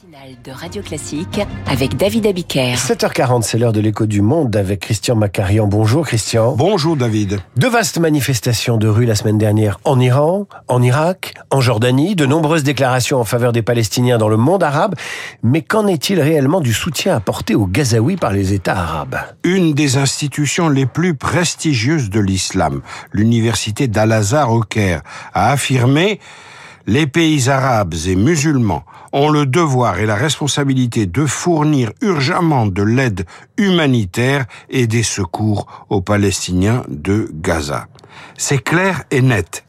matinale de Radio Classique avec David Abiker. 7h40, c'est l'heure de l'écho du monde avec Christian Macarian. Bonjour Christian. Bonjour David. De vastes manifestations de rue la semaine dernière en Iran, en Irak, en Jordanie, de nombreuses déclarations en faveur des Palestiniens dans le monde arabe. Mais qu'en est-il réellement du soutien apporté aux Gazaouis par les États arabes? Une des institutions les plus prestigieuses de l'islam, l'université d'Al-Azhar au Caire, a affirmé les pays arabes et musulmans ont le devoir et la responsabilité de fournir urgemment de l'aide humanitaire et des secours aux Palestiniens de Gaza. C'est clair et net.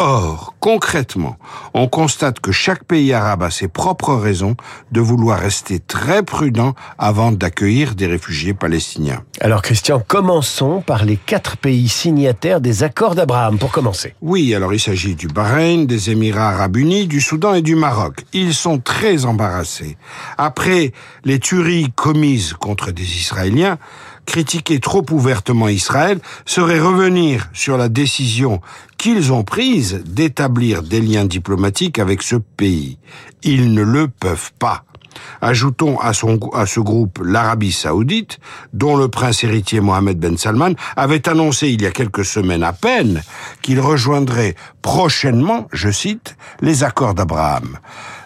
Or, concrètement, on constate que chaque pays arabe a ses propres raisons de vouloir rester très prudent avant d'accueillir des réfugiés palestiniens. Alors Christian, commençons par les quatre pays signataires des accords d'Abraham, pour commencer. Oui, alors il s'agit du Bahreïn, des Émirats arabes unis, du Soudan et du Maroc. Ils sont très embarrassés. Après les tueries commises contre des Israéliens, critiquer trop ouvertement Israël serait revenir sur la décision qu'ils ont prise d'établir des liens diplomatiques avec ce pays. Ils ne le peuvent pas. Ajoutons à, son, à ce groupe l'Arabie saoudite, dont le prince héritier Mohamed Ben Salman avait annoncé il y a quelques semaines à peine qu'il rejoindrait prochainement, je cite, les accords d'Abraham.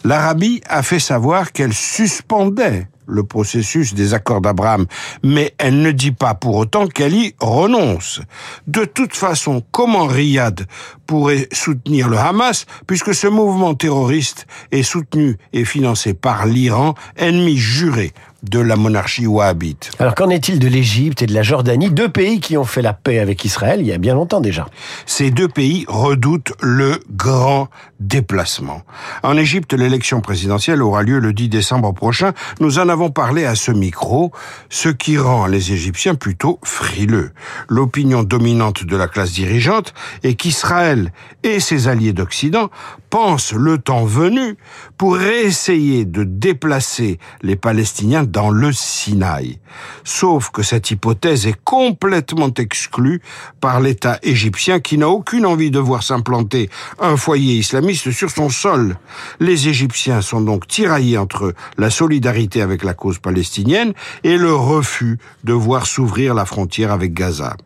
L'Arabie a fait savoir qu'elle suspendait le processus des accords d'Abraham, mais elle ne dit pas pour autant qu'elle y renonce. De toute façon, comment Riyad pourrait soutenir le Hamas, puisque ce mouvement terroriste est soutenu et financé par l'Iran, ennemi juré de la monarchie wahhabite. Alors qu'en est-il de l'Égypte et de la Jordanie, deux pays qui ont fait la paix avec Israël il y a bien longtemps déjà Ces deux pays redoutent le grand déplacement. En Égypte, l'élection présidentielle aura lieu le 10 décembre prochain. Nous en avons parlé à ce micro, ce qui rend les Égyptiens plutôt frileux. L'opinion dominante de la classe dirigeante est qu'Israël et ses alliés d'Occident pensent le temps venu pour essayer de déplacer les Palestiniens dans le Sinaï. Sauf que cette hypothèse est complètement exclue par l'État égyptien qui n'a aucune envie de voir s'implanter un foyer islamiste sur son sol. Les Égyptiens sont donc tiraillés entre la solidarité avec la cause palestinienne et le refus de voir s'ouvrir la frontière avec Gaza.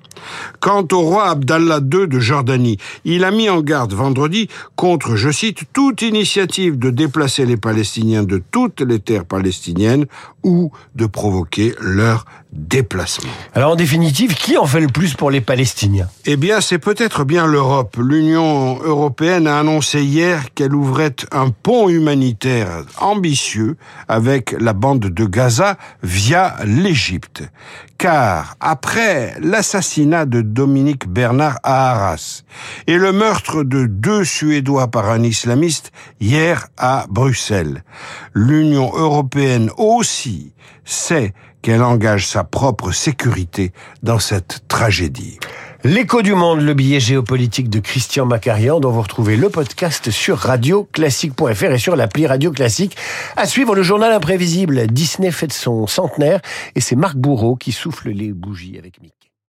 Quant au roi Abdallah II de Jordanie, il a mis en garde vendredi contre, je cite, toute initiative de déplacer les Palestiniens de toutes les terres palestiniennes ou de provoquer leur déplacement. Alors en définitive, qui en fait le plus pour les Palestiniens? Eh bien, c'est peut-être bien l'Europe. L'Union européenne a annoncé hier qu'elle ouvrait un pont humanitaire ambitieux avec la bande de Gaza via l'Égypte. Car après l'assassinat de Dominique Bernard à Arras et le meurtre de deux Suédois par un islamiste hier à Bruxelles, l'Union européenne aussi sait qu'elle engage sa propre sécurité dans cette tragédie. L'écho du monde, le billet géopolitique de Christian Macarian, dont vous retrouvez le podcast sur radioclassique.fr et sur l'appli Radio Classique. À suivre le journal imprévisible. Disney fête son centenaire et c'est Marc Bourreau qui souffle les bougies avec Mickey.